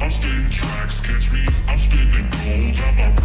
I'm spinning tracks, catch me. I'm spinning gold. I'm a